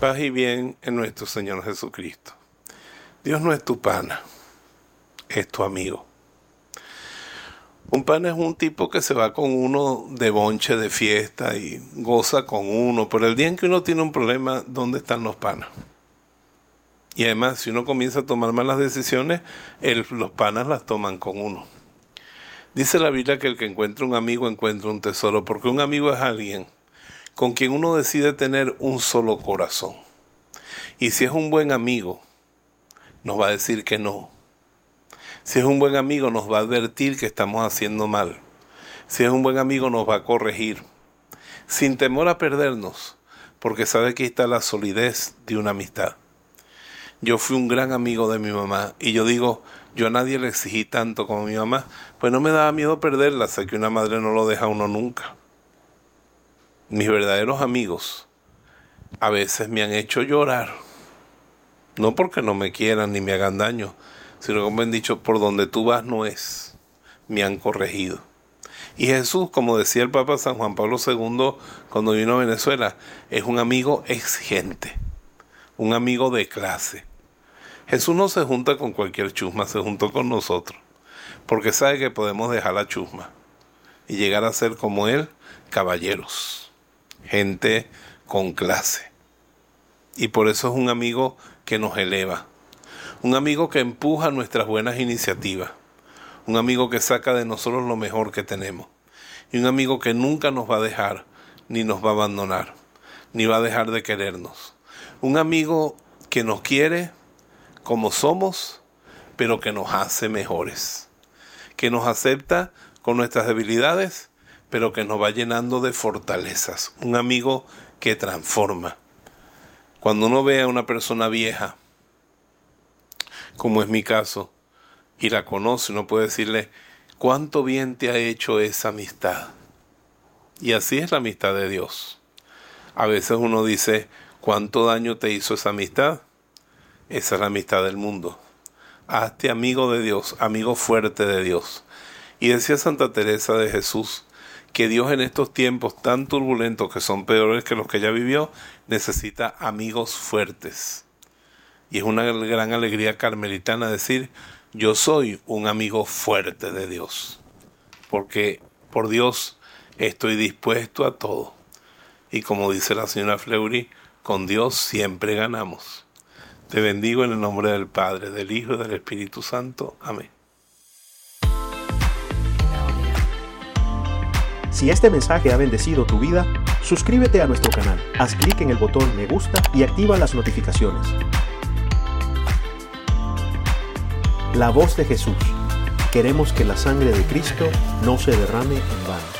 Paz y bien en nuestro Señor Jesucristo. Dios no es tu pana, es tu amigo. Un pana es un tipo que se va con uno de bonche de fiesta y goza con uno, pero el día en que uno tiene un problema, ¿dónde están los panas? Y además, si uno comienza a tomar malas decisiones, los panas las toman con uno. Dice la Biblia que el que encuentra un amigo encuentra un tesoro, porque un amigo es alguien con quien uno decide tener un solo corazón. Y si es un buen amigo, nos va a decir que no. Si es un buen amigo, nos va a advertir que estamos haciendo mal. Si es un buen amigo, nos va a corregir. Sin temor a perdernos, porque sabe que está la solidez de una amistad. Yo fui un gran amigo de mi mamá y yo digo, yo a nadie le exigí tanto como mi mamá, pues no me daba miedo perderla, sé que una madre no lo deja a uno nunca mis verdaderos amigos a veces me han hecho llorar. No porque no me quieran ni me hagan daño, sino como han dicho, por donde tú vas no es. Me han corregido. Y Jesús, como decía el Papa San Juan Pablo II cuando vino a Venezuela, es un amigo exigente, un amigo de clase. Jesús no se junta con cualquier chusma, se juntó con nosotros, porque sabe que podemos dejar la chusma y llegar a ser como Él, caballeros gente con clase. Y por eso es un amigo que nos eleva, un amigo que empuja nuestras buenas iniciativas, un amigo que saca de nosotros lo mejor que tenemos, y un amigo que nunca nos va a dejar, ni nos va a abandonar, ni va a dejar de querernos. Un amigo que nos quiere como somos, pero que nos hace mejores, que nos acepta con nuestras debilidades pero que nos va llenando de fortalezas. Un amigo que transforma. Cuando uno ve a una persona vieja, como es mi caso, y la conoce, uno puede decirle, ¿cuánto bien te ha hecho esa amistad? Y así es la amistad de Dios. A veces uno dice, ¿cuánto daño te hizo esa amistad? Esa es la amistad del mundo. Hazte amigo de Dios, amigo fuerte de Dios. Y decía Santa Teresa de Jesús, que Dios en estos tiempos tan turbulentos que son peores que los que ella vivió, necesita amigos fuertes. Y es una gran alegría carmelitana decir, yo soy un amigo fuerte de Dios, porque por Dios estoy dispuesto a todo. Y como dice la señora Fleury, con Dios siempre ganamos. Te bendigo en el nombre del Padre, del Hijo y del Espíritu Santo. Amén. Si este mensaje ha bendecido tu vida, suscríbete a nuestro canal, haz clic en el botón me gusta y activa las notificaciones. La voz de Jesús. Queremos que la sangre de Cristo no se derrame en vano.